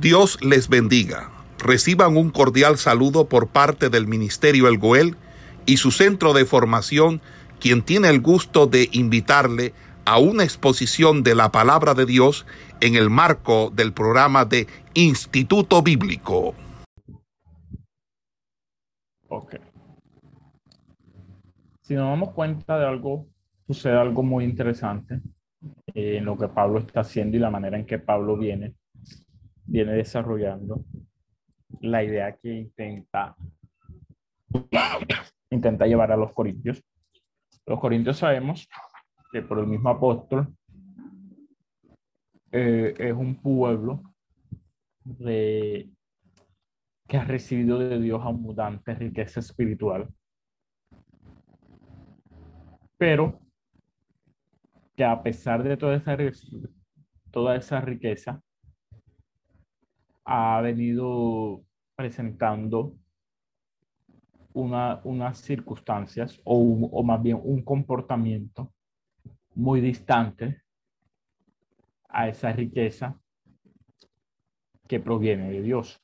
Dios les bendiga. Reciban un cordial saludo por parte del Ministerio El Goel y su centro de formación, quien tiene el gusto de invitarle a una exposición de la palabra de Dios en el marco del programa de Instituto Bíblico. Ok. Si nos damos cuenta de algo, sucede algo muy interesante eh, en lo que Pablo está haciendo y la manera en que Pablo viene viene desarrollando la idea que intenta, intenta llevar a los corintios. Los corintios sabemos que por el mismo apóstol eh, es un pueblo de, que ha recibido de Dios abundante riqueza espiritual, pero que a pesar de toda esa, toda esa riqueza, ha venido presentando una, unas circunstancias o, o más bien un comportamiento muy distante a esa riqueza que proviene de Dios.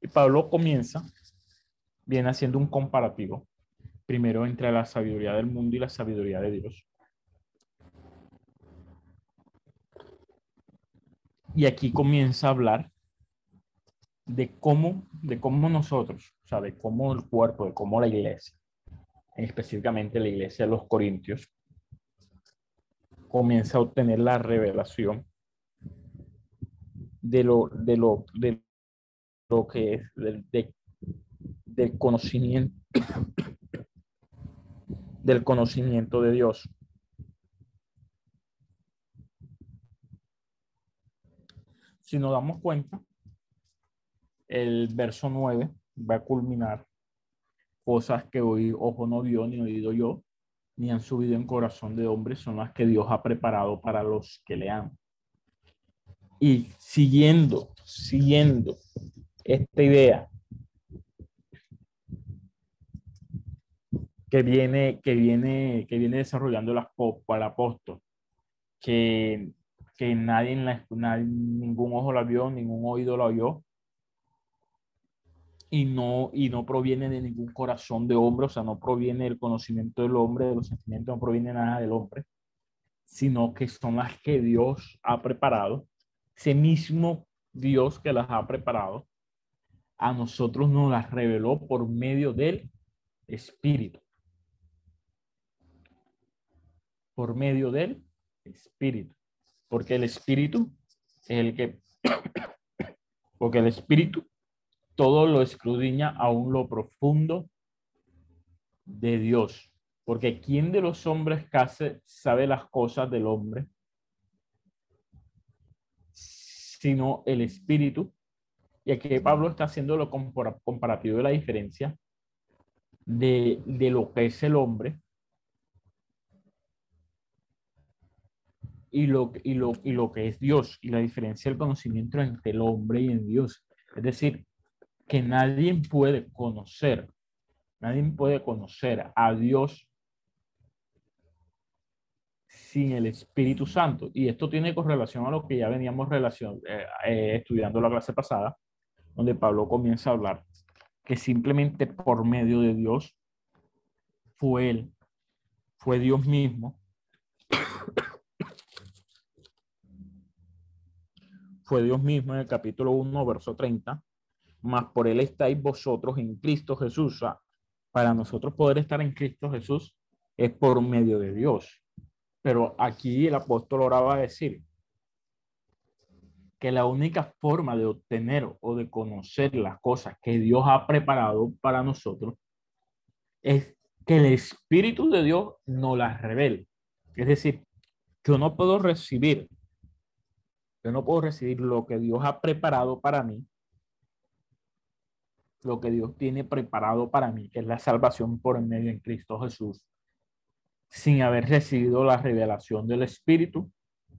Y Pablo comienza, viene haciendo un comparativo, primero entre la sabiduría del mundo y la sabiduría de Dios. Y aquí comienza a hablar de cómo, de cómo nosotros, o sea, de cómo el cuerpo, de cómo la iglesia, específicamente la iglesia de los Corintios, comienza a obtener la revelación de lo, de lo, de lo que es, del, del conocimiento, del conocimiento de Dios. Si nos damos cuenta, el verso 9 va a culminar cosas que hoy ojo no vio, ni oído yo, ni han subido en corazón de hombre, son las que Dios ha preparado para los que le aman. Y siguiendo, siguiendo esta idea que viene, que viene, que viene desarrollando el apóstol, que que nadie, en la, ningún ojo la vio, ningún oído la oyó, y no, y no proviene de ningún corazón de hombre, o sea, no proviene del conocimiento del hombre, de los sentimientos, no proviene nada del hombre, sino que son las que Dios ha preparado, ese mismo Dios que las ha preparado, a nosotros nos las reveló por medio del Espíritu. Por medio del Espíritu porque el espíritu es el que, porque el espíritu todo lo escudriña aún lo profundo de Dios. Porque ¿quién de los hombres casi sabe las cosas del hombre? Sino el espíritu. Y aquí Pablo está haciendo lo comparativo de la diferencia de, de lo que es el hombre y lo, y, lo, y lo que es Dios y la diferencia del conocimiento entre el hombre y en Dios. Es decir, que nadie puede conocer, nadie puede conocer a Dios sin el Espíritu Santo. Y esto tiene correlación a lo que ya veníamos relación, eh, eh, estudiando la clase pasada, donde Pablo comienza a hablar que simplemente por medio de Dios fue Él, fue Dios mismo fue Dios mismo en el capítulo 1, verso 30, más por él estáis vosotros en Cristo Jesús. para nosotros poder estar en Cristo Jesús es por medio de Dios. Pero aquí el apóstol ahora va a decir que la única forma de obtener o de conocer las cosas que Dios ha preparado para nosotros es que el Espíritu de Dios nos las revele. Es decir, yo no puedo recibir yo no puedo recibir lo que Dios ha preparado para mí, lo que Dios tiene preparado para mí, que es la salvación por medio en Cristo Jesús, sin haber recibido la revelación del Espíritu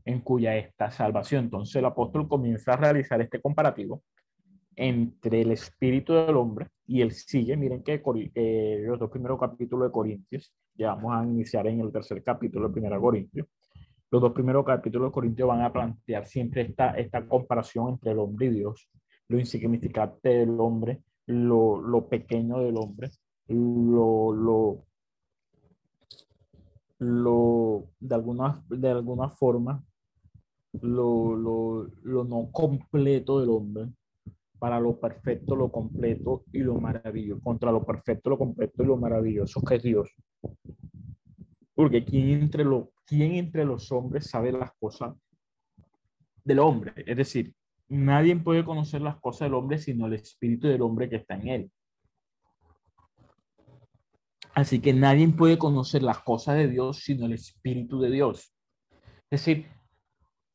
en cuya esta salvación. Entonces el apóstol comienza a realizar este comparativo entre el espíritu del hombre y él sigue, miren que los dos primeros capítulos de Corintios, ya vamos a iniciar en el tercer capítulo de Primera Corintios, los dos primeros capítulos de Corintios van a plantear siempre esta, esta comparación entre el hombre y Dios, lo insignificante del hombre, lo, lo pequeño del hombre, lo, lo, lo de, alguna, de alguna forma, lo, lo, lo no completo del hombre para lo perfecto, lo completo y lo maravilloso, contra lo perfecto, lo completo y lo maravilloso que es Dios. Porque ¿quién entre, lo, ¿quién entre los hombres sabe las cosas del hombre? Es decir, nadie puede conocer las cosas del hombre sino el espíritu del hombre que está en él. Así que nadie puede conocer las cosas de Dios sino el espíritu de Dios. Es decir,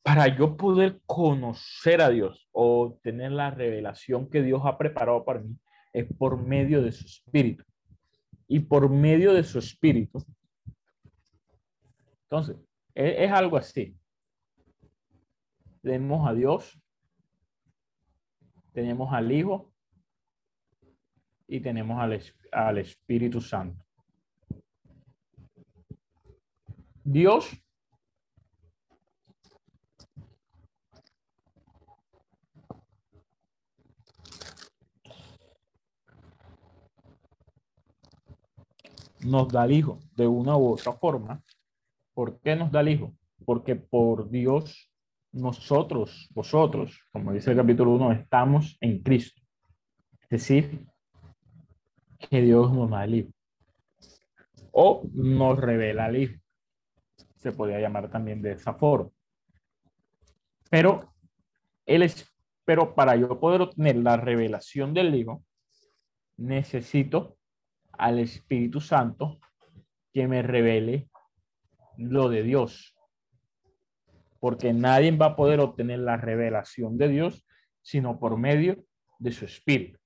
para yo poder conocer a Dios o tener la revelación que Dios ha preparado para mí, es por medio de su espíritu. Y por medio de su espíritu. Entonces, es, es algo así. Tenemos a Dios, tenemos al Hijo y tenemos al, al Espíritu Santo. Dios nos da el Hijo de una u otra forma. ¿Por qué nos da el Hijo? Porque por Dios nosotros, vosotros, como dice el capítulo 1, estamos en Cristo. Es decir, que Dios nos da el Hijo. O nos revela el Hijo. Se podría llamar también de esa forma. Pero, él es, pero para yo poder obtener la revelación del Hijo, necesito al Espíritu Santo que me revele lo de Dios. Porque nadie va a poder obtener la revelación de Dios sino por medio de su Espíritu.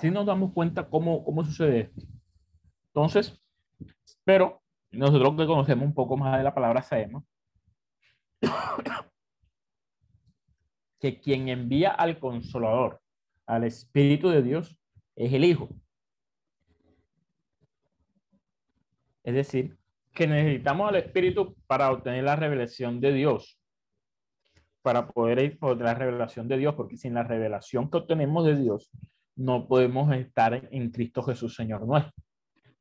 Si nos damos cuenta cómo, cómo sucede esto. Entonces, pero nosotros que conocemos un poco más de la palabra sabemos que quien envía al consolador, al Espíritu de Dios, es el Hijo. Es decir, que necesitamos al Espíritu para obtener la revelación de Dios, para poder ir por la revelación de Dios, porque sin la revelación que obtenemos de Dios, no podemos estar en Cristo Jesús, Señor nuestro.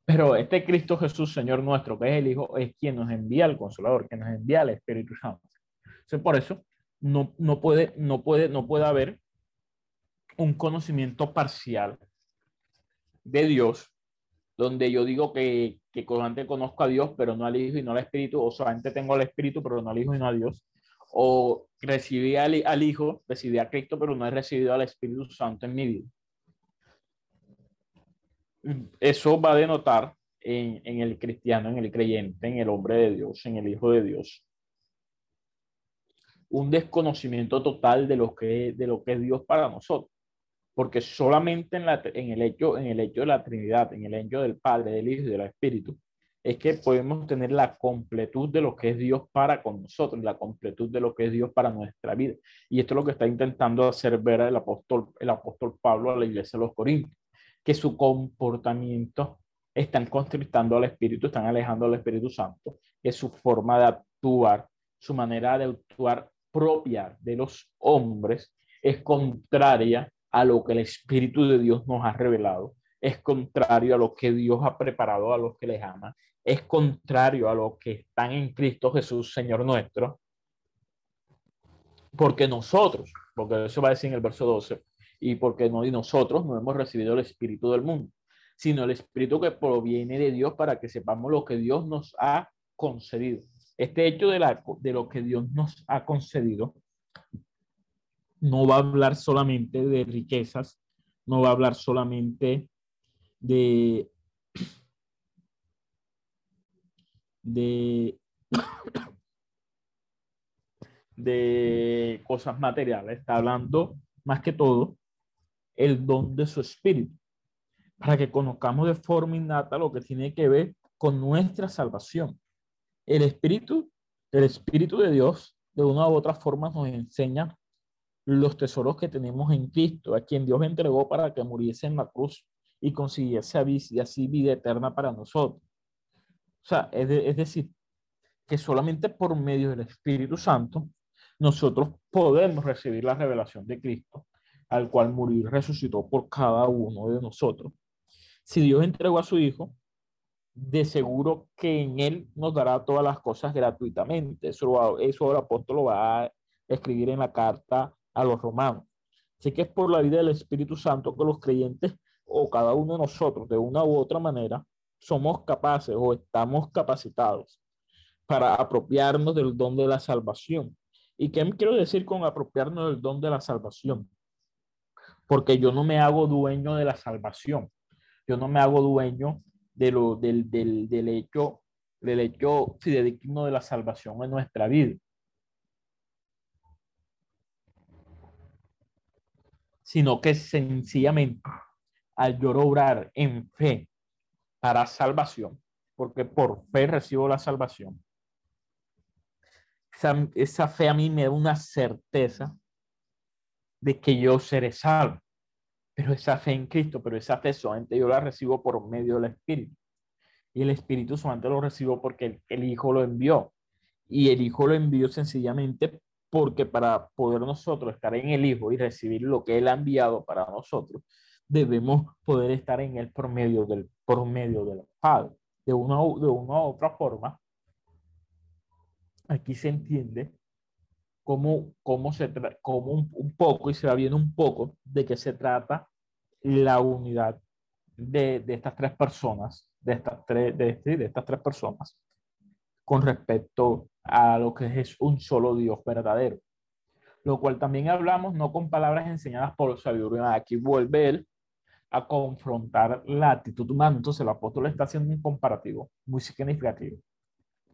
Pero este Cristo Jesús, Señor nuestro, que es el Hijo, es quien nos envía al Consolador, que nos envía al Espíritu Santo. Entonces, por eso, no, no, puede, no, puede, no puede haber un conocimiento parcial de Dios, donde yo digo que, que solamente conozco a Dios, pero no al Hijo y no al Espíritu, o solamente tengo al Espíritu, pero no al Hijo y no a Dios, o recibí al, al Hijo, recibí a Cristo, pero no he recibido al Espíritu Santo en mi vida. Eso va a denotar en, el cristiano, en el creyente, en el hombre de Dios, en el Hijo de Dios, un desconocimiento total de lo que, de lo que es Dios para nosotros. Porque solamente en, la, en, el hecho, en el hecho de la Trinidad, en el hecho del Padre, del Hijo y del Espíritu, es que podemos tener la completud de lo que es Dios para con nosotros, la completud de lo que es Dios para nuestra vida. Y esto es lo que está intentando hacer ver el apóstol, el apóstol Pablo a la iglesia de los Corintios, que su comportamiento están constrictando al Espíritu, están alejando al Espíritu Santo, que su forma de actuar, su manera de actuar propia de los hombres es contraria a lo que el Espíritu de Dios nos ha revelado, es contrario a lo que Dios ha preparado a los que les ama, es contrario a lo que están en Cristo Jesús, Señor nuestro, porque nosotros, porque eso va a decir en el verso 12, y porque no y nosotros no hemos recibido el Espíritu del mundo, sino el Espíritu que proviene de Dios para que sepamos lo que Dios nos ha concedido. Este hecho de, la, de lo que Dios nos ha concedido no va a hablar solamente de riquezas, no va a hablar solamente de, de, cosas materiales, está hablando más que todo el don de su espíritu, para que conozcamos de forma innata lo que tiene que ver con nuestra salvación. El Espíritu, el Espíritu de Dios, de una u otra forma nos enseña los tesoros que tenemos en Cristo, a quien Dios entregó para que muriese en la cruz y consiguiese así vida eterna para nosotros. O sea, es, es decir, que solamente por medio del Espíritu Santo nosotros podemos recibir la revelación de Cristo, al cual murió y resucitó por cada uno de nosotros. Si Dios entregó a su Hijo, de seguro que en Él nos dará todas las cosas gratuitamente. Eso, eso el apóstol lo va a escribir en la carta a los romanos. Así que es por la vida del Espíritu Santo que los creyentes o cada uno de nosotros, de una u otra manera, somos capaces o estamos capacitados para apropiarnos del don de la salvación. ¿Y qué quiero decir con apropiarnos del don de la salvación? Porque yo no me hago dueño de la salvación. Yo no me hago dueño de lo, del, del, del hecho, del hecho fidedigno de la salvación en nuestra vida. Sino que sencillamente al yo obrar en fe para salvación, porque por fe recibo la salvación, esa, esa, fe a mí me da una certeza de que yo seré salvo. Pero esa fe en Cristo, pero esa fe solamente yo la recibo por medio del Espíritu. Y el Espíritu solamente lo recibo porque el, el Hijo lo envió. Y el Hijo lo envió sencillamente porque para poder nosotros estar en el Hijo y recibir lo que Él ha enviado para nosotros, debemos poder estar en Él por medio del, por medio del Padre. De una, de una u otra forma, aquí se entiende cómo, cómo, se cómo un, un, poco, y se va viendo un poco, de qué se trata la unidad de, de estas tres personas, de estas tres, de, de estas tres personas, con respecto a lo que es un solo Dios verdadero. Lo cual también hablamos no con palabras enseñadas por sabiduría. Aquí vuelve él a confrontar la actitud humana. Entonces el apóstol está haciendo un comparativo muy significativo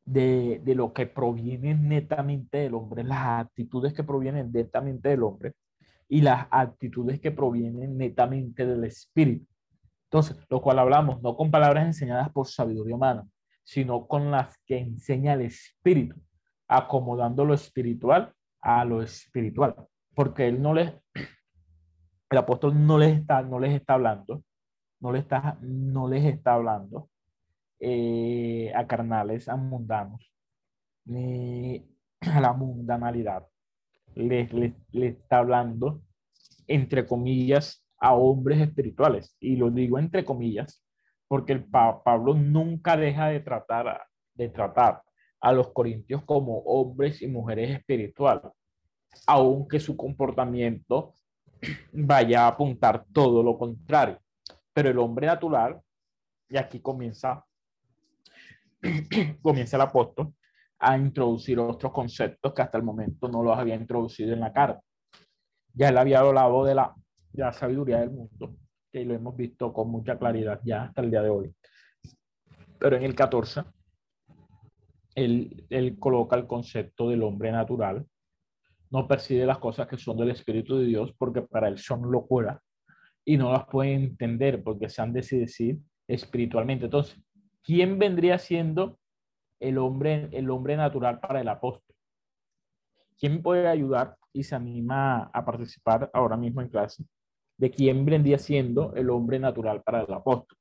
de, de, lo que proviene netamente del hombre, las actitudes que provienen netamente del hombre y las actitudes que provienen netamente del espíritu. Entonces, lo cual hablamos no con palabras enseñadas por sabiduría humana, sino con las que enseña el espíritu, acomodando lo espiritual a lo espiritual, porque él no les, el apóstol no les está, no les está hablando, no les está, no les está hablando eh, a carnales, a mundanos, ni a la mundanalidad. Le, le, le, está hablando, entre comillas, a hombres espirituales. Y lo digo entre comillas, porque el pa Pablo nunca deja de tratar, de tratar a los corintios como hombres y mujeres espirituales, aunque su comportamiento vaya a apuntar todo lo contrario. Pero el hombre natural, y aquí comienza comienza el apóstol a introducir otros conceptos que hasta el momento no los había introducido en la carta. Ya él había hablado de la, de la sabiduría del mundo, que lo hemos visto con mucha claridad ya hasta el día de hoy. Pero en el 14, él, él coloca el concepto del hombre natural, no percibe las cosas que son del Espíritu de Dios porque para él son locura y no las puede entender porque se han de decir espiritualmente. Entonces, ¿quién vendría siendo el hombre, el hombre natural para el apóstol? ¿Quién puede ayudar y se anima a participar ahora mismo en clase? ¿De quién vendría siendo el hombre natural para el apóstol?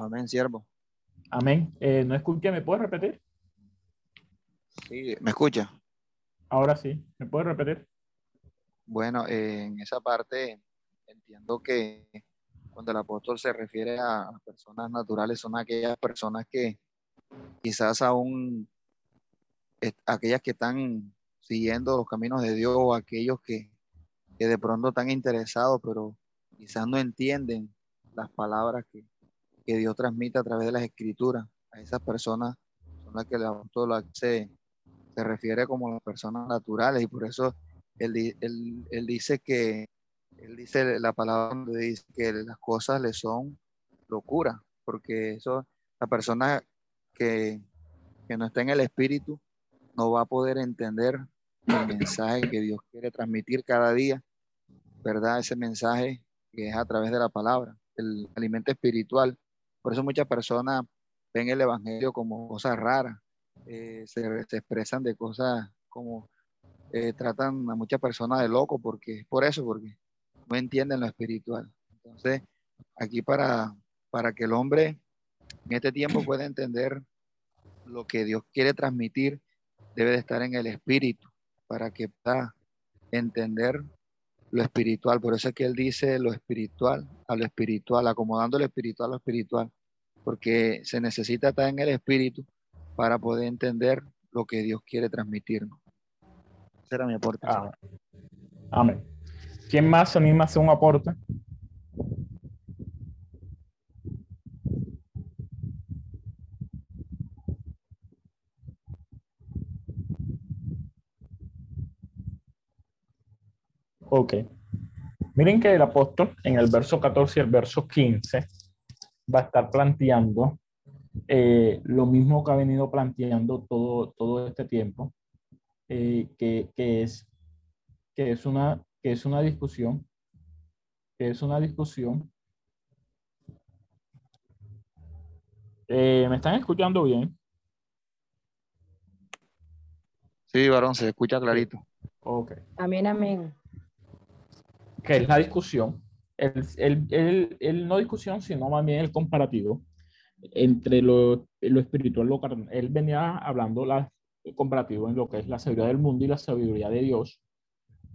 Amén, siervo. Amén. Eh, no escuché, ¿me puedes repetir? Sí, ¿me escucha? Ahora sí, ¿me puedes repetir? Bueno, eh, en esa parte entiendo que cuando el apóstol se refiere a personas naturales son aquellas personas que quizás aún, aquellas que están siguiendo los caminos de Dios o aquellos que, que de pronto están interesados, pero quizás no entienden las palabras que, que Dios transmite a través de las escrituras. A esas personas son las que el apóstol se, se refiere como las personas naturales y por eso él, él, dice que, él dice la palabra donde dice que las cosas le son locura, porque eso, la persona que, que no está en el espíritu no va a poder entender el mensaje que Dios quiere transmitir cada día, ¿verdad? Ese mensaje que es a través de la palabra, el alimento espiritual. Por eso muchas personas ven el Evangelio como cosas raras, eh, se, expresan de cosas como eh, tratan a muchas personas de loco, porque por eso, porque no entienden lo espiritual. Entonces, aquí para, para que el hombre en este tiempo pueda entender lo que Dios quiere transmitir, debe de estar en el espíritu, para que pueda entender lo espiritual. Por eso es que él dice lo espiritual a lo espiritual, acomodando lo espiritual a lo espiritual, porque se necesita estar en el espíritu para poder entender lo que Dios quiere transmitirnos. Ese era mi aporte. Amén. ¿Quién más se anima a hacer un aporte? Ok. Miren que el apóstol en el verso 14 y el verso 15 va a estar planteando eh, lo mismo que ha venido planteando todo, todo este tiempo, eh, que, que, es, que, es una, que es una discusión, que es una discusión. Eh, ¿Me están escuchando bien? Sí, varón, se escucha clarito. Ok. Amén, amén que es la discusión, el, el, el, no discusión, sino más bien el comparativo entre lo, lo espiritual y lo carnal. Él venía hablando la, comparativo en lo que es la sabiduría del mundo y la sabiduría de Dios,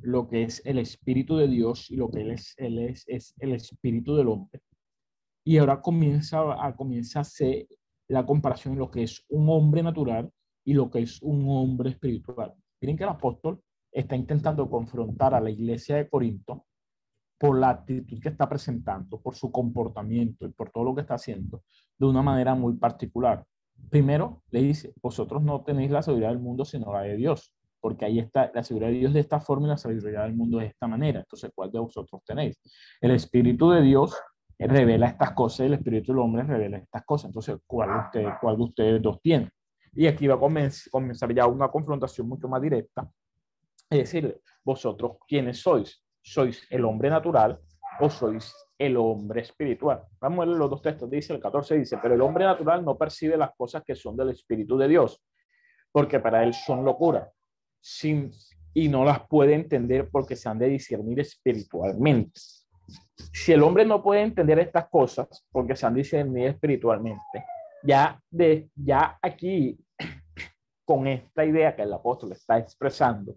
lo que es el espíritu de Dios y lo que él es, él es, es el espíritu del hombre. Y ahora comienza a, comienza a hacer la comparación en lo que es un hombre natural y lo que es un hombre espiritual. Miren que el apóstol está intentando confrontar a la iglesia de Corinto por la actitud que está presentando, por su comportamiento y por todo lo que está haciendo de una manera muy particular. Primero, le dice, vosotros no tenéis la sabiduría del mundo, sino la de Dios, porque ahí está la sabiduría de Dios de esta forma y la sabiduría del mundo de esta manera. Entonces, ¿cuál de vosotros tenéis? El Espíritu de Dios revela estas cosas el Espíritu del hombre revela estas cosas. Entonces, ¿cuál de ustedes, cuál de ustedes dos tiene? Y aquí va a comenzar ya una confrontación mucho más directa. Es decir, vosotros, ¿quiénes sois? ¿Sois el hombre natural o sois el hombre espiritual? Vamos a ver los dos textos. Dice el 14, dice, pero el hombre natural no percibe las cosas que son del Espíritu de Dios, porque para él son locura, y no las puede entender porque se han de discernir espiritualmente. Si el hombre no puede entender estas cosas porque se han de discernir espiritualmente, ya, de, ya aquí, con esta idea que el apóstol está expresando,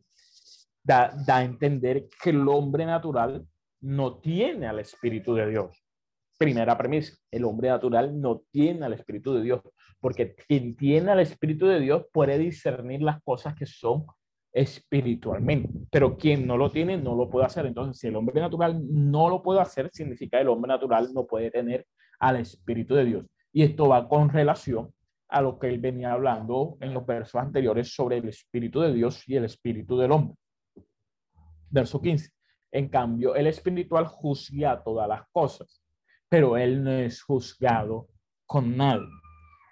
da, a entender que el hombre natural no tiene al Espíritu de Dios. Primera premisa, el hombre natural no tiene al Espíritu de Dios, porque quien tiene al Espíritu de Dios puede discernir las cosas que son espiritualmente, pero quien no lo tiene no lo puede hacer. Entonces, si el hombre natural no lo puede hacer, significa que el hombre natural no puede tener al Espíritu de Dios. Y esto va con relación a lo que él venía hablando en los versos anteriores sobre el Espíritu de Dios y el Espíritu del hombre verso 15. En cambio, el espiritual juzga todas las cosas, pero él no es juzgado con nadie.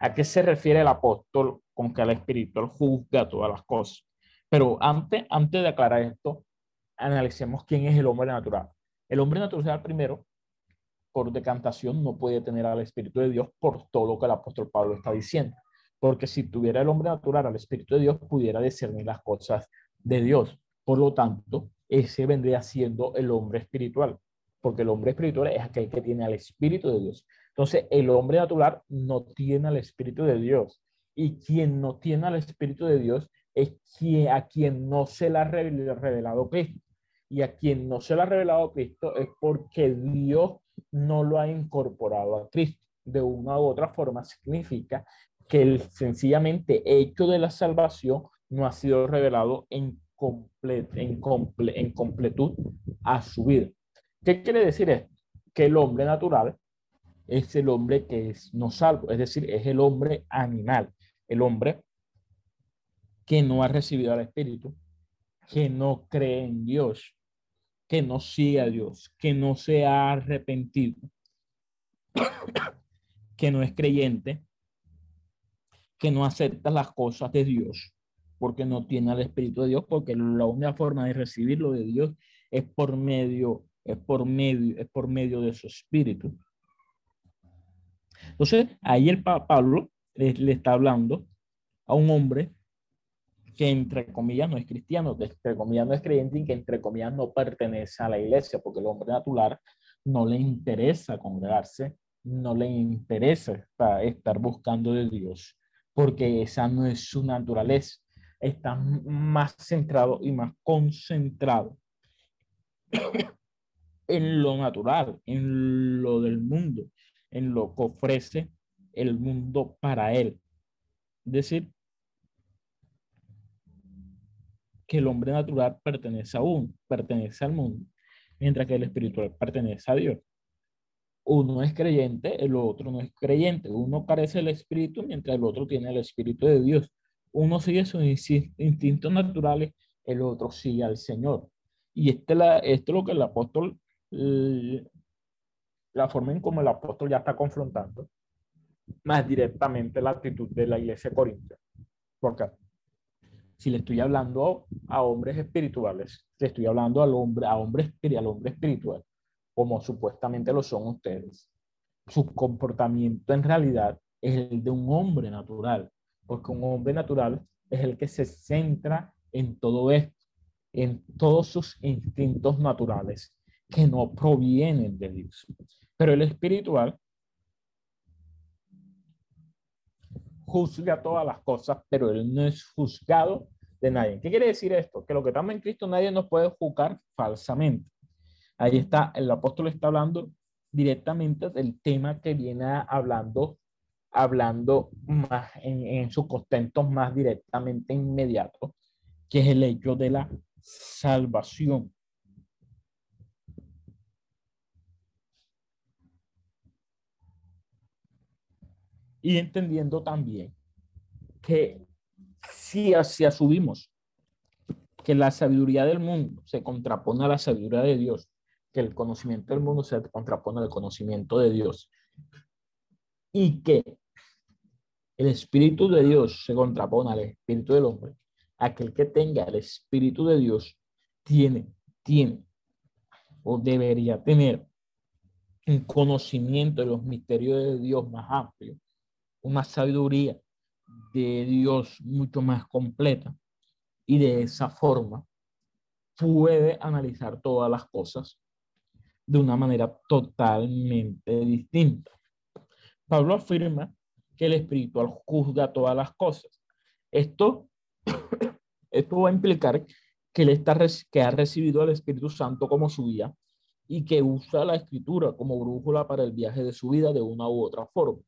¿A qué se refiere el apóstol con que el espiritual juzga todas las cosas? Pero antes, antes de aclarar esto, analicemos quién es el hombre natural. El hombre natural, primero, por decantación, no puede tener al Espíritu de Dios por todo lo que el apóstol Pablo está diciendo. Porque si tuviera el hombre natural al Espíritu de Dios, pudiera discernir las cosas de Dios. Por lo tanto, ese vendría siendo el hombre espiritual, porque el hombre espiritual es aquel que tiene al Espíritu de Dios. Entonces, el hombre natural no tiene al Espíritu de Dios. Y quien no tiene al Espíritu de Dios es quien, a quien no se le ha revelado Cristo. Y a quien no se le ha revelado Cristo es porque Dios no lo ha incorporado a Cristo. De una u otra forma significa que el sencillamente hecho de la salvación no ha sido revelado en en, en completud a su vida. ¿Qué quiere decir esto? Que el hombre natural es el hombre que es no salvo, es decir, es el hombre animal, el hombre que no ha recibido al Espíritu, que no cree en Dios, que no sigue a Dios, que no se ha arrepentido, que no es creyente, que no acepta las cosas de Dios, porque no tiene al Espíritu de Dios, porque la única forma de recibirlo de Dios es por medio, es por medio, es por medio de su Espíritu. Entonces, ahí el Pablo le, está hablando a un hombre que entre comillas no es cristiano, que entre comillas no es creyente y que entre comillas no pertenece a la iglesia, porque el hombre natural no le interesa congregarse, no le interesa estar buscando de Dios, porque esa no es su naturaleza. Está más centrado y más concentrado en lo natural, en lo del mundo, en lo que ofrece el mundo para él. Es decir, que el hombre natural pertenece a uno, pertenece al mundo, mientras que el espiritual pertenece a Dios. Uno es creyente, el otro no es creyente. Uno carece del espíritu, mientras el otro tiene el espíritu de Dios. Uno sigue sus instintos naturales, el otro sigue al Señor. Y este esto es lo que el apóstol la forma en cómo el apóstol ya está confrontando más directamente la actitud de la iglesia corintia. Porque si le estoy hablando a hombres espirituales, le estoy hablando al hombre, a hombre, al hombre espiritual, como supuestamente lo son ustedes, su comportamiento en realidad es el de un hombre natural, porque un hombre natural es el que se centra en todo esto, en todos sus instintos naturales que no provienen de Dios. Pero el espiritual juzga todas las cosas, pero él no es juzgado de nadie. ¿Qué quiere decir esto? Que lo que estamos en Cristo nadie nos puede juzgar falsamente. Ahí está, el apóstol está hablando directamente del tema que viene hablando, hablando más en, en sus contentos más directamente inmediato, que es el hecho de la salvación. y entendiendo también que si así asumimos que la sabiduría del mundo se contrapone a la sabiduría de Dios, que el conocimiento del mundo se contrapone al conocimiento de Dios y que el espíritu de Dios se contrapone al espíritu del hombre, aquel que tenga el espíritu de Dios tiene, tiene o debería tener un conocimiento de los misterios de Dios más amplio una sabiduría de Dios mucho más completa y de esa forma puede analizar todas las cosas de una manera totalmente distinta. Pablo afirma que el espiritual juzga todas las cosas. Esto, esto va a implicar que él está, que ha recibido al Espíritu Santo como su guía y que usa la escritura como brújula para el viaje de su vida de una u otra forma.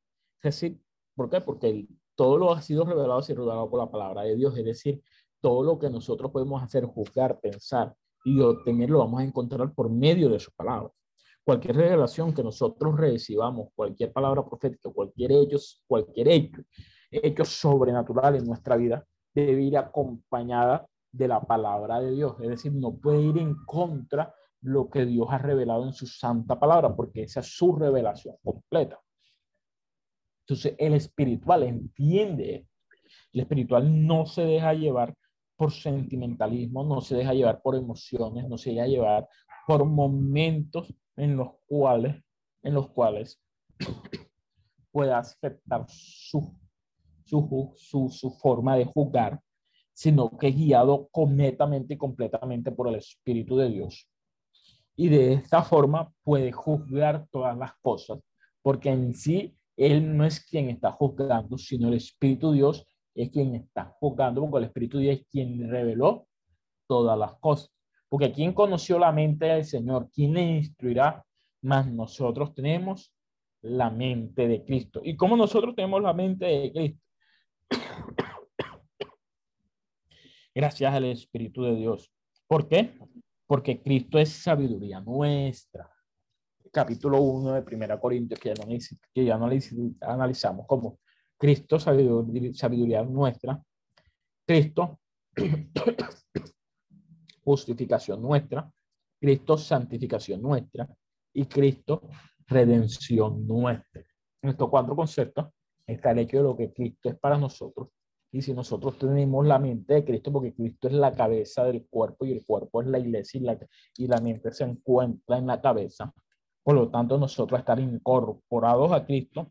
Es decir, ¿Por qué? Porque todo lo ha sido revelado y revelado por la palabra de Dios. Es decir, todo lo que nosotros podemos hacer, juzgar, pensar y obtener, lo vamos a encontrar por medio de su palabra. Cualquier revelación que nosotros recibamos, cualquier palabra profética, cualquier hecho, cualquier hecho, hecho sobrenatural en nuestra vida, debe ir acompañada de la palabra de Dios. Es decir, no puede ir en contra lo que Dios ha revelado en su santa palabra, porque esa es su revelación completa. Entonces, el espiritual entiende, el espiritual no se deja llevar por sentimentalismo, no se deja llevar por emociones, no se deja llevar por momentos en los cuales, en los cuales pueda aceptar su, su, su, su forma de juzgar, sino que es guiado completamente y completamente por el Espíritu de Dios. Y de esta forma puede juzgar todas las cosas, porque en sí él no es quien está juzgando, sino el Espíritu Dios es quien está juzgando, porque el Espíritu Dios es quien reveló todas las cosas. Porque quien conoció la mente del Señor, ¿quién instruirá? Más nosotros tenemos la mente de Cristo. ¿Y cómo nosotros tenemos la mente de Cristo? Gracias al Espíritu de Dios. ¿Por qué? Porque Cristo es sabiduría nuestra capítulo 1 de Primera Corintios, que ya, no, que ya analizamos como Cristo, sabiduría, sabiduría nuestra, Cristo justificación nuestra, Cristo santificación nuestra y Cristo redención nuestra. En estos cuatro conceptos está el hecho de lo que Cristo es para nosotros. Y si nosotros tenemos la mente de Cristo, porque Cristo es la cabeza del cuerpo y el cuerpo es la iglesia y la, y la mente se encuentra en la cabeza, por lo tanto nosotros estar incorporados a Cristo,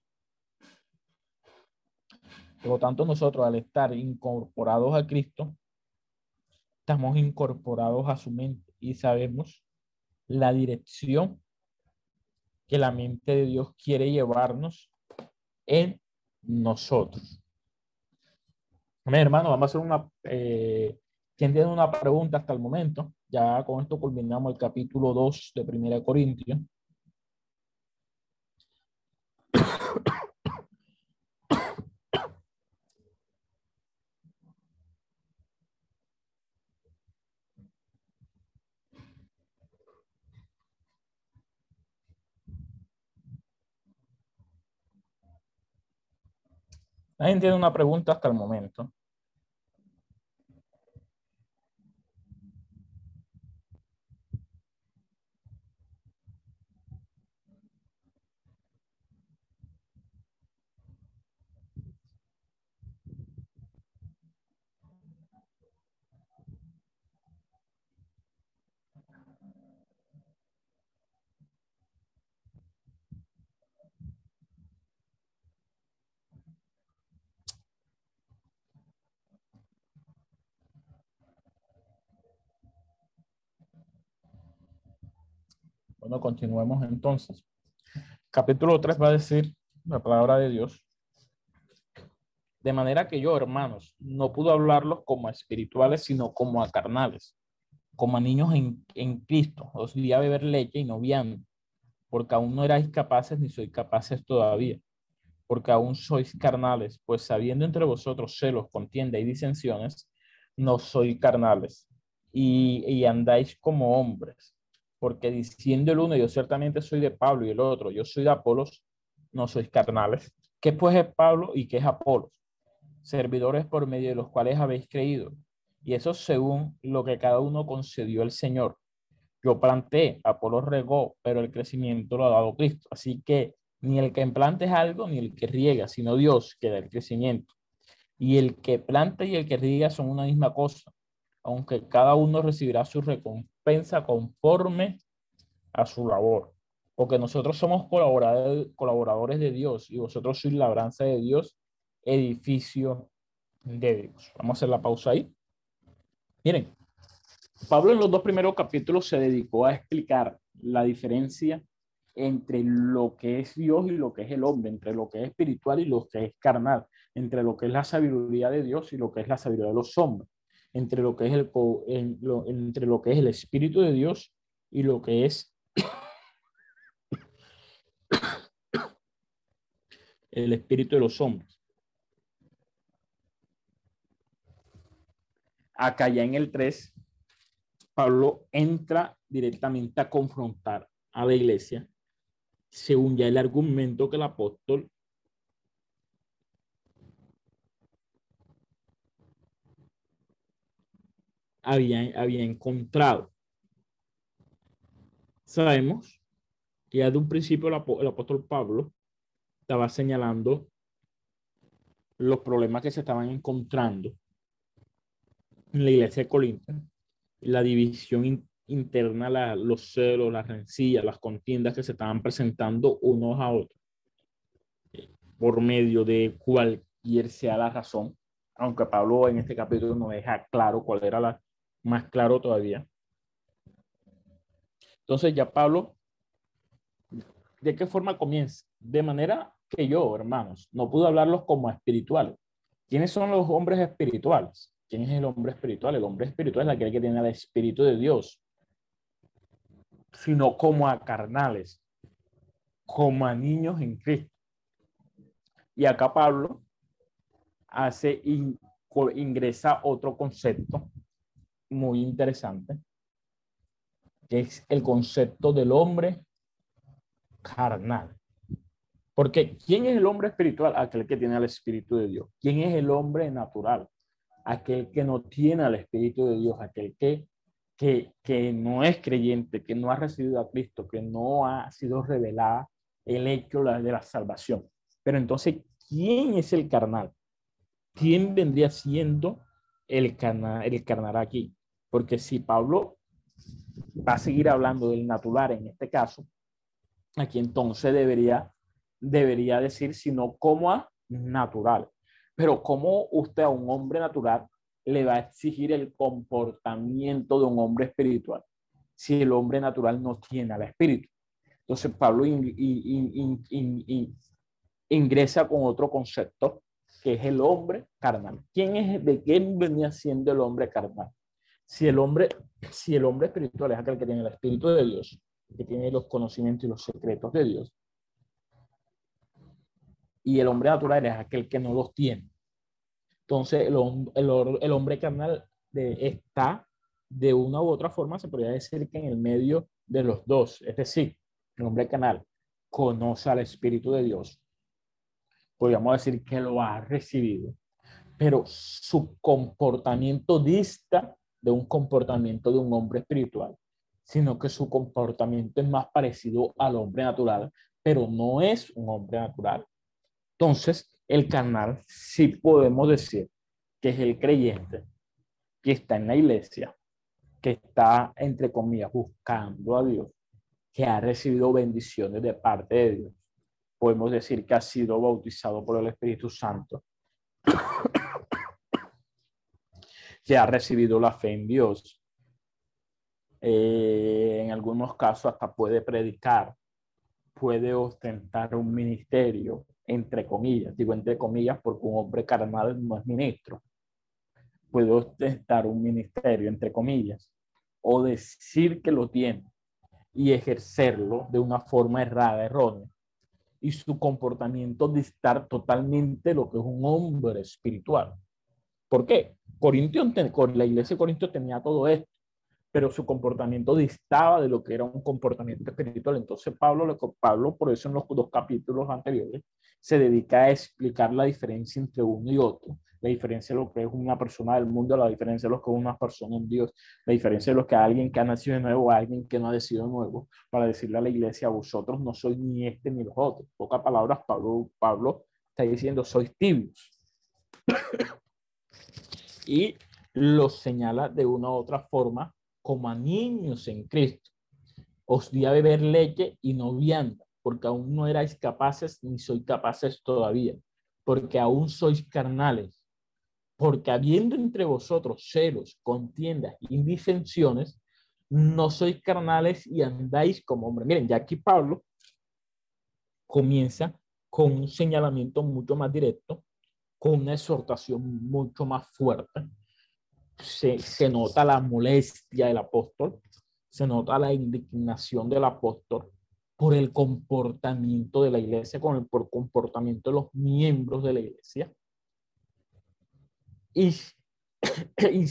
por lo tanto nosotros al estar incorporados a Cristo, estamos incorporados a su mente y sabemos la dirección que la mente de Dios quiere llevarnos en nosotros. Mi hermano, vamos a hacer una... Eh, ¿Quién tiene una pregunta hasta el momento? Ya con esto culminamos el capítulo 2 de Primera Corintios. Nadie tiene una pregunta hasta el momento. Bueno, continuemos entonces. Capítulo 3 va a decir la palabra de Dios. De manera que yo, hermanos, no puedo hablarlos como a espirituales, sino como a carnales, como a niños en, en Cristo. Os di a beber leche y no viando, porque aún no erais capaces ni sois capaces todavía, porque aún sois carnales, pues sabiendo entre vosotros celos, contienda y disensiones, no sois carnales y, y andáis como hombres porque diciendo el uno, yo ciertamente soy de Pablo y el otro, yo soy de Apolos, no sois carnales. ¿Qué pues es Pablo y qué es Apolos? Servidores por medio de los cuales habéis creído. Y eso según lo que cada uno concedió el Señor. Yo planté, Apolos regó, pero el crecimiento lo ha dado Cristo. Así que ni el que plante es algo, ni el que riega, sino Dios que da el crecimiento. Y el que planta y el que riega son una misma cosa, aunque cada uno recibirá su recompensa pensa conforme a su labor. Porque nosotros somos colaboradores de Dios y vosotros sois labranza de Dios, edificio de Dios. Vamos a hacer la pausa ahí. Miren, Pablo en los dos primeros capítulos se dedicó a explicar la diferencia entre lo que es Dios y lo que es el hombre, entre lo que es espiritual y lo que es carnal, entre lo que es la sabiduría de Dios y lo que es la sabiduría de los hombres entre lo que es el, entre lo que es el Espíritu de Dios y lo que es el Espíritu de los hombres. Acá ya en el 3, Pablo entra directamente a confrontar a la iglesia según ya el argumento que el apóstol había, había encontrado. Sabemos ya de un principio el, apóstol Pablo estaba señalando los problemas que se estaban encontrando en la iglesia de Corinto, la división interna, los celos, las rencillas, las contiendas que se estaban presentando unos a otros, por medio de cualquier sea la razón, aunque Pablo en este capítulo no deja claro cuál era la, más claro todavía. Entonces ya Pablo, ¿de qué forma comienza? De manera que yo, hermanos, no pude hablarlos como espirituales. ¿Quiénes son los hombres espirituales? ¿Quién es el hombre espiritual? El hombre espiritual es aquel que tiene el espíritu de Dios, sino como a carnales, como a niños en Cristo. Y acá Pablo hace, ingresa otro concepto muy interesante, que es el concepto del hombre carnal. Porque ¿quién es el hombre espiritual? Aquel que tiene el Espíritu de Dios. ¿Quién es el hombre natural? Aquel que no tiene el Espíritu de Dios, aquel que que, que no es creyente, que no ha recibido a Cristo, que no ha sido revelada el hecho de la salvación. Pero entonces, ¿quién es el carnal? ¿Quién vendría siendo el carnal, el carnal aquí? Porque si Pablo va a seguir hablando del natural en este caso, aquí entonces debería, debería decir, sino como a natural. Pero ¿cómo usted a un hombre natural le va a exigir el comportamiento de un hombre espiritual si el hombre natural no tiene al espíritu? Entonces Pablo ingresa con otro concepto que es el hombre carnal. ¿Quién es, de quién venía siendo el hombre carnal? Si el hombre, si el hombre espiritual es aquel que tiene el espíritu de Dios, que tiene los conocimientos y los secretos de Dios, y el hombre natural es aquel que no los tiene. Entonces, el, el, el hombre carnal de, está de una u otra forma, se podría decir que en el medio de los dos. Es decir, el hombre carnal conoce al Espíritu de Dios. Podríamos decir que lo ha recibido, pero su comportamiento dista de un comportamiento de un hombre espiritual, sino que su comportamiento es más parecido al hombre natural, pero no es un hombre natural. Entonces, el canal sí podemos decir que es el creyente que está en la iglesia, que está, entre comillas, buscando a Dios, que ha recibido bendiciones de parte de Dios. Podemos decir que ha sido bautizado por el Espíritu Santo, que ha recibido la fe en Dios. Eh, en algunos casos hasta puede predicar, puede ostentar un ministerio, entre comillas, digo entre comillas porque un hombre carnal no es ministro, puede ostentar un ministerio, entre comillas, o decir que lo tiene y ejercerlo de una forma errada, errónea, y su comportamiento distar totalmente lo que es un hombre espiritual. ¿Por qué? Corintio, la iglesia de Corintio tenía todo esto, pero su comportamiento distaba de lo que era un comportamiento espiritual. Entonces Pablo, por eso en los dos capítulos anteriores, se dedica a explicar la diferencia entre uno y otro, la diferencia de lo que es una persona del mundo, la diferencia de lo que es una persona en Dios, la diferencia de lo que alguien que ha nacido de nuevo a alguien que no ha nacido nuevo, para decirle a la iglesia, vosotros no sois ni este ni los otros. Pocas palabras, Pablo, Pablo está diciendo, sois tibios. Y los señala de una u otra forma como a niños en Cristo. Os di a beber leche y no vianda, porque aún no erais capaces ni sois capaces todavía, porque aún sois carnales porque habiendo entre vosotros celos, contiendas y disensiones, no sois carnales y andáis como hombres. Miren, ya aquí Pablo comienza con un señalamiento mucho más directo, con una exhortación mucho más fuerte. Se, se nota la molestia del apóstol, se nota la indignación del apóstol por el comportamiento de la iglesia, con el por comportamiento de los miembros de la iglesia y, y,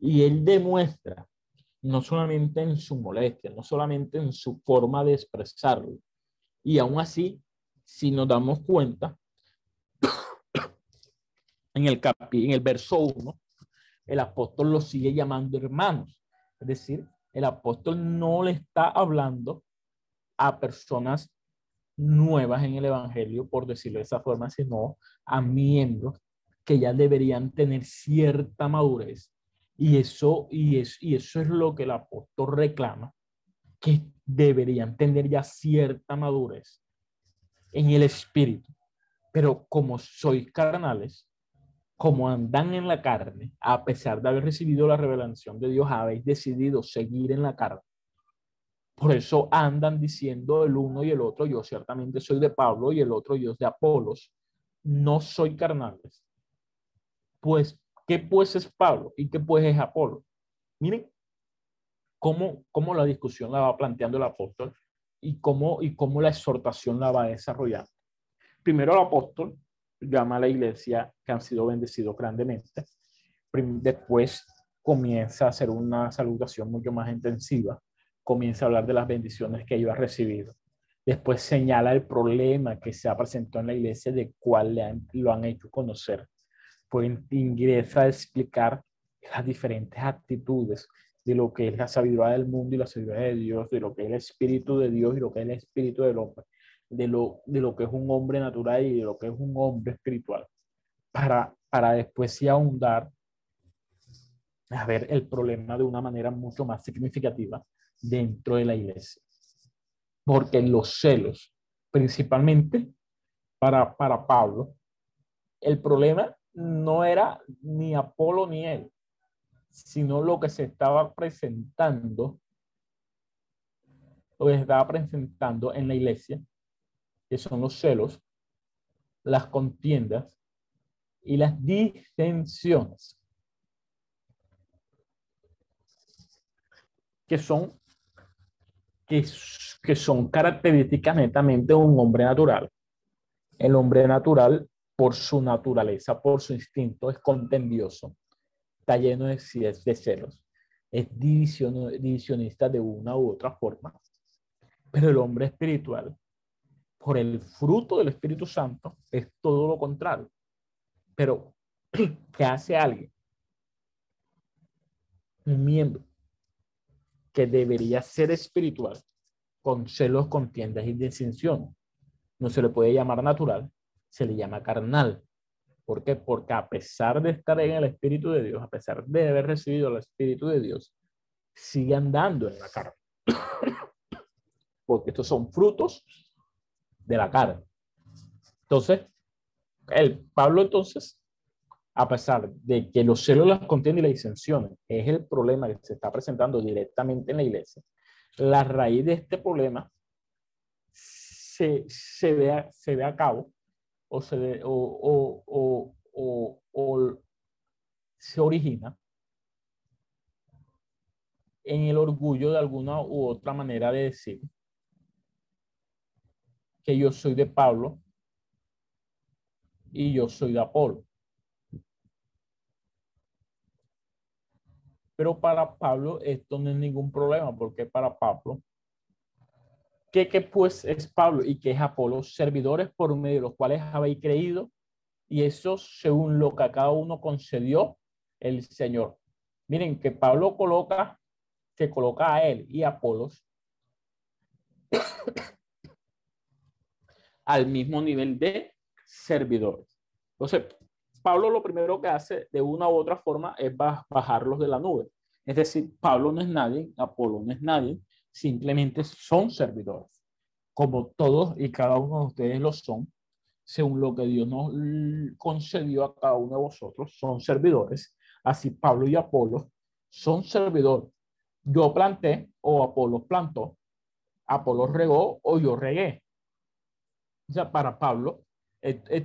y él demuestra, no solamente en su molestia, no solamente en su forma de expresarlo, y aún así, si nos damos cuenta, en el, capi, en el verso 1, el apóstol lo sigue llamando hermanos. Es decir, el apóstol no le está hablando a personas nuevas en el Evangelio, por decirlo de esa forma, sino a miembros que ya deberían tener cierta madurez. Y eso, y, es, y eso es lo que el apóstol reclama, que deberían tener ya cierta madurez en el espíritu. Pero como sois carnales, como andan en la carne, a pesar de haber recibido la revelación de Dios, habéis decidido seguir en la carne. Por eso andan diciendo el uno y el otro, yo ciertamente soy de Pablo y el otro yo de Apolos. No soy carnales, pues, ¿qué pues es Pablo y qué pues es Apolo? Miren cómo, cómo la discusión la va planteando el apóstol y cómo, y cómo la exhortación la va desarrollando. Primero el apóstol llama a la iglesia que han sido bendecidos grandemente. Después comienza a hacer una salutación mucho más intensiva. Comienza a hablar de las bendiciones que ellos han recibido. Después señala el problema que se ha presentado en la iglesia de cuál le lo han hecho conocer pues ingresa a explicar las diferentes actitudes, de lo que es la sabiduría del mundo y la sabiduría de Dios, de lo que es el espíritu de Dios y lo que es el espíritu del hombre, de lo, de lo que es un hombre natural y de lo que es un hombre espiritual, para, para después sí ahondar a ver el problema de una manera mucho más significativa dentro de la iglesia. Porque los celos, principalmente para, para Pablo, el problema no era ni Apolo ni él, sino lo que se estaba presentando, lo que estaba presentando en la iglesia, que son los celos, las contiendas y las disensiones, que son, que, son características netamente de un hombre natural. El hombre natural, por su naturaleza, por su instinto, es contendioso está lleno de, celos, es división, divisionista de una u otra forma. Pero el hombre espiritual, por el fruto del Espíritu Santo, es todo lo contrario. Pero, ¿qué hace alguien? Un miembro que debería ser espiritual, con celos, contiendas y distinción. No se le puede llamar natural, se le llama carnal. ¿Por qué? Porque a pesar de estar en el Espíritu de Dios, a pesar de haber recibido el Espíritu de Dios, sigue andando en la carne. Porque estos son frutos de la carne. Entonces, el Pablo entonces, a pesar de que los celos las contienen disensiones es el problema que se está presentando directamente en la iglesia, la raíz de este problema se, se, ve, se ve a cabo o se, o, o, o, o se origina en el orgullo de alguna u otra manera de decir que yo soy de Pablo y yo soy de Apolo. Pero para Pablo esto no es ningún problema, porque para Pablo ¿Qué, pues es Pablo y qué es Apolo? Servidores por medio de los cuales habéis creído y eso según lo que a cada uno concedió el Señor. Miren que Pablo coloca, que coloca a él y a Apolos al mismo nivel de servidores. Entonces, Pablo lo primero que hace de una u otra forma es bajarlos de la nube. Es decir, Pablo no es nadie, Apolo no es nadie, simplemente son servidores, como todos y cada uno de ustedes lo son, según lo que Dios nos concedió a cada uno de vosotros, son servidores. Así Pablo y Apolo son servidores. Yo planté o Apolo plantó, Apolo regó o yo regué. O sea, para Pablo,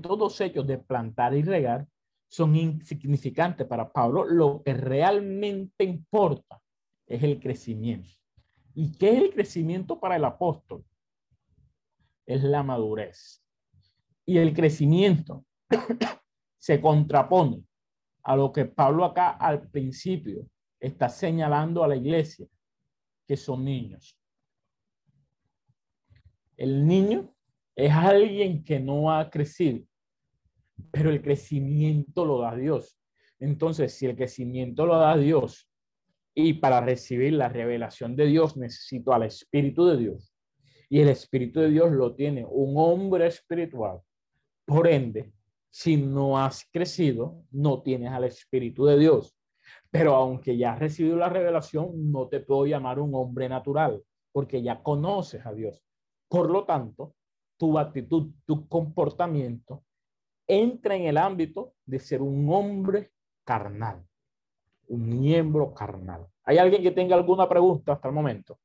todos ellos de plantar y regar son insignificantes para Pablo. Lo que realmente importa es el crecimiento. ¿Y qué es el crecimiento para el apóstol? Es la madurez. Y el crecimiento se contrapone a lo que Pablo acá al principio está señalando a la iglesia, que son niños. El niño es alguien que no ha crecido, pero el crecimiento lo da Dios. Entonces, si el crecimiento lo da Dios y para recibir la revelación de Dios necesito al Espíritu de Dios. Y el Espíritu de Dios lo tiene un hombre espiritual. Por ende, si no has crecido, no tienes al Espíritu de Dios. Pero aunque ya has recibido la revelación, no te puedo llamar un hombre natural, porque ya conoces a Dios. Por lo tanto, tu actitud, tu comportamiento entra en el ámbito de ser un hombre carnal un miembro carnal. ¿Hay alguien que tenga alguna pregunta hasta el momento?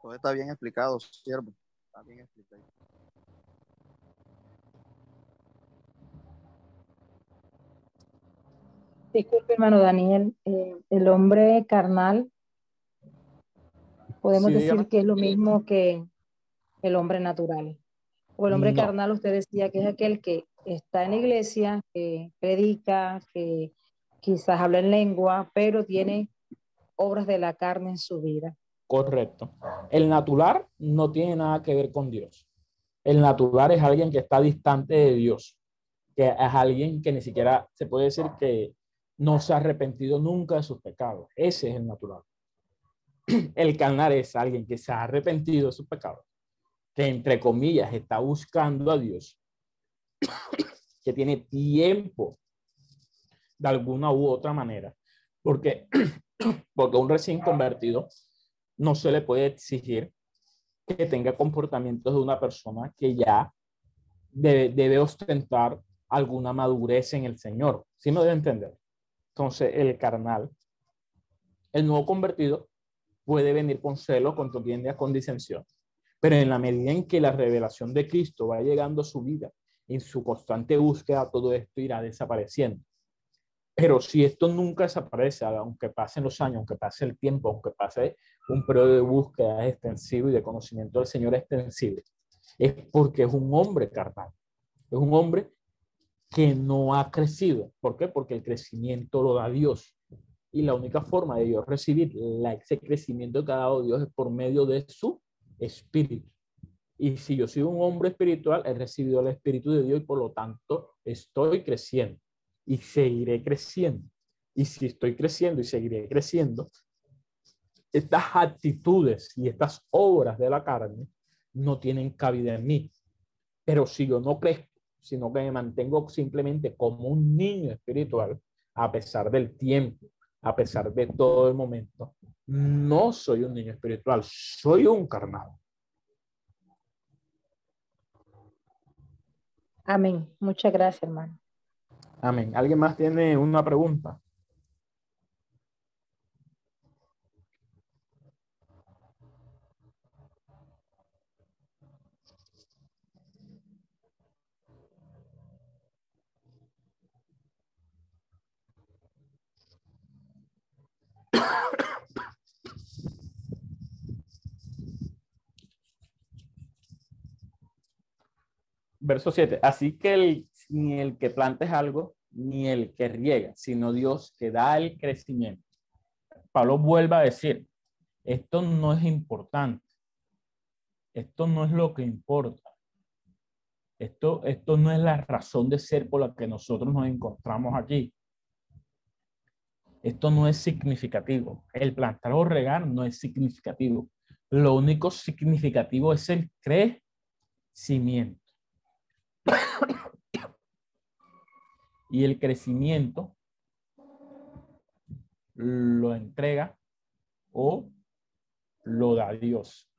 Todo está bien explicado, siervo. Está bien explicado. Disculpe, hermano Daniel, eh, el hombre carnal, podemos decir que es lo mismo que el hombre natural. O el hombre carnal, usted decía que es aquel que está en la iglesia, que predica, que quizás habla en lengua, pero tiene obras de la carne en su vida. Correcto. El natural no tiene nada que ver con Dios. El natural es alguien que está distante de Dios, que es alguien que ni siquiera se puede decir que no se ha arrepentido nunca de sus pecados. Ese es el natural. El carnal es alguien que se ha arrepentido de sus pecados, que entre comillas está buscando a Dios, que tiene tiempo de alguna u otra manera, porque, porque un recién convertido no se le puede exigir que tenga comportamientos de una persona que ya debe, ostentar alguna madurez en el Señor. ¿Sí me debe entender? Entonces, el carnal, el nuevo convertido, puede venir con celo, con contienda, con disensión. Pero en la medida en que la revelación de Cristo va llegando a su vida, en su constante búsqueda, todo esto irá desapareciendo. Pero si esto nunca desaparece, aunque pasen los años, aunque pase el tiempo, aunque pase un periodo de búsqueda extensivo y de conocimiento del Señor extensivo, es porque es un hombre carnal. Es un hombre que no ha crecido. ¿Por qué? Porque el crecimiento lo da Dios. Y la única forma de Dios recibir ese crecimiento que ha dado Dios es por medio de su espíritu. Y si yo soy un hombre espiritual, he recibido el espíritu de Dios y por lo tanto estoy creciendo y seguiré creciendo. Y si estoy creciendo y seguiré creciendo, estas actitudes y estas obras de la carne no tienen cabida en mí. Pero si yo no crezco, sino que me mantengo simplemente como un niño espiritual, a pesar del tiempo, a pesar de todo el momento, no soy un niño espiritual, soy un carnal. Amén. Muchas gracias, hermano. Amén. ¿Alguien más tiene una pregunta? Verso 7. Así que ni el que plantes algo, ni el que riega, sino Dios que da el crecimiento. Pablo vuelve a decir, esto no es importante. Esto no es lo que importa. Esto, esto no es la razón de ser por la que nosotros nos encontramos aquí. Esto no es significativo. El plantar o regar no es significativo. Lo único significativo es el crecimiento. Y el crecimiento lo entrega o lo da Dios.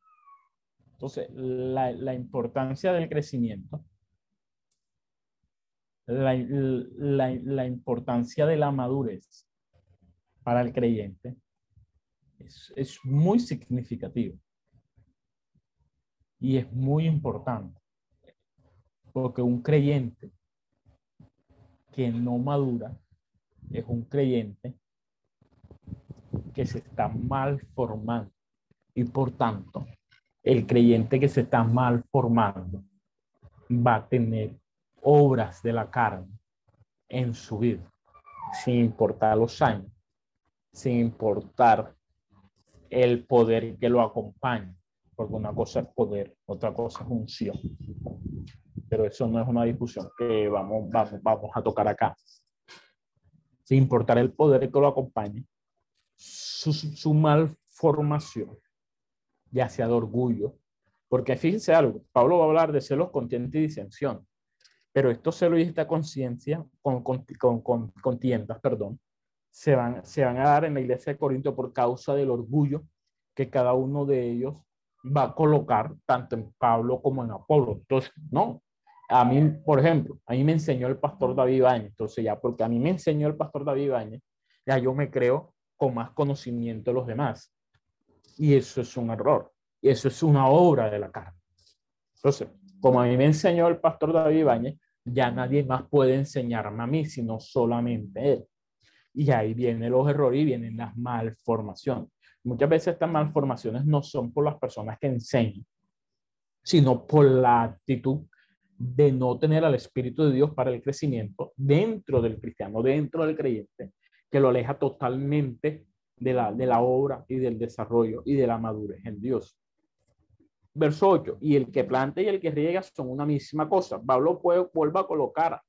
Entonces, la, importancia del crecimiento, la, la, importancia de la madurez para el creyente es, es muy significativo y es muy importante, porque un creyente que no madura es un creyente que se está mal formando. Y por tanto, el creyente que se está mal formando va a tener obras de la carne en su vida, sin importar los años, sin importar el poder que lo acompaña, porque una cosa es poder, otra cosa es unción pero eso no es una discusión que vamos, vamos, vamos a tocar acá. Sin importar el poder que lo acompañe, su, su malformación, ya sea de orgullo, porque fíjense algo, Pablo va a hablar de celos, contienda y disensión, pero estos celos y esta conciencia, con, con, con, contiendas, perdón, se van, se van a dar en la iglesia de Corinto por causa del orgullo que cada uno de ellos va a colocar tanto en Pablo como en Apolo. Entonces, no, a mí, por ejemplo, a mí me enseñó el pastor David Bañez, entonces ya, porque a mí me enseñó el pastor David Bañez, ya yo me creo con más conocimiento de los demás. Y eso es un error. Y eso es una obra de la carne. Entonces, como a mí me enseñó el pastor David Bañez, ya nadie más puede enseñarme a mí, sino solamente él. Y ahí vienen los errores y vienen las malformaciones. Muchas veces estas malformaciones no son por las personas que enseñan, sino por la actitud de no tener al Espíritu de Dios para el crecimiento dentro del cristiano, dentro del creyente, que lo aleja totalmente de la, de la obra y del desarrollo y de la madurez en Dios. Verso 8, y el que planta y el que riega son una misma cosa. Pablo puede, a colocar,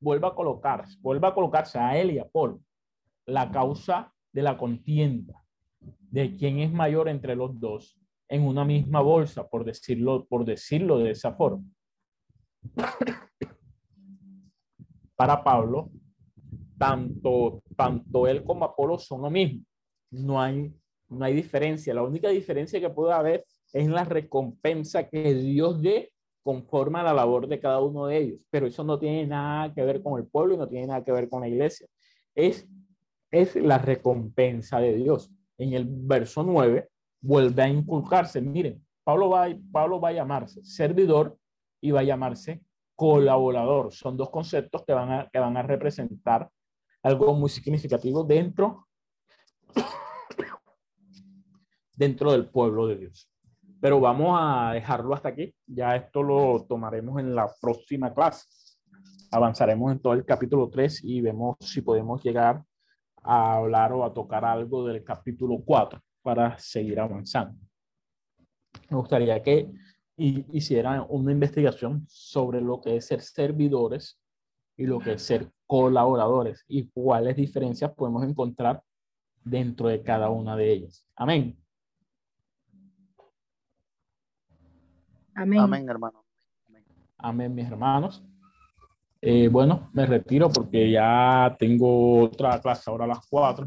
vuelva a colocarse, vuelva a colocarse a él y a Paul la causa de la contienda, de quién es mayor entre los dos, en una misma bolsa, por decirlo, por decirlo de esa forma. Para Pablo, tanto, tanto él como Apolo son lo mismo. No hay, no hay diferencia. La única diferencia que puede haber es la recompensa que Dios dé conforme a la labor de cada uno de ellos. Pero eso no tiene nada que ver con el pueblo y no tiene nada que ver con la iglesia. Es, es la recompensa de Dios. En el verso 9 vuelve a inculcarse. Miren, Pablo va, Pablo va a llamarse servidor y va a llamarse colaborador. Son dos conceptos que van a, que van a representar algo muy significativo dentro, dentro del pueblo de Dios. Pero vamos a dejarlo hasta aquí. Ya esto lo tomaremos en la próxima clase. Avanzaremos en todo el capítulo 3 y vemos si podemos llegar a hablar o a tocar algo del capítulo 4 para seguir avanzando. Me gustaría que hicieran una investigación sobre lo que es ser servidores y lo que es ser colaboradores y cuáles diferencias podemos encontrar dentro de cada una de ellas. Amén. Amén. Amén, hermano. Amén, mis hermanos. Eh, bueno, me retiro porque ya tengo otra clase ahora a las cuatro.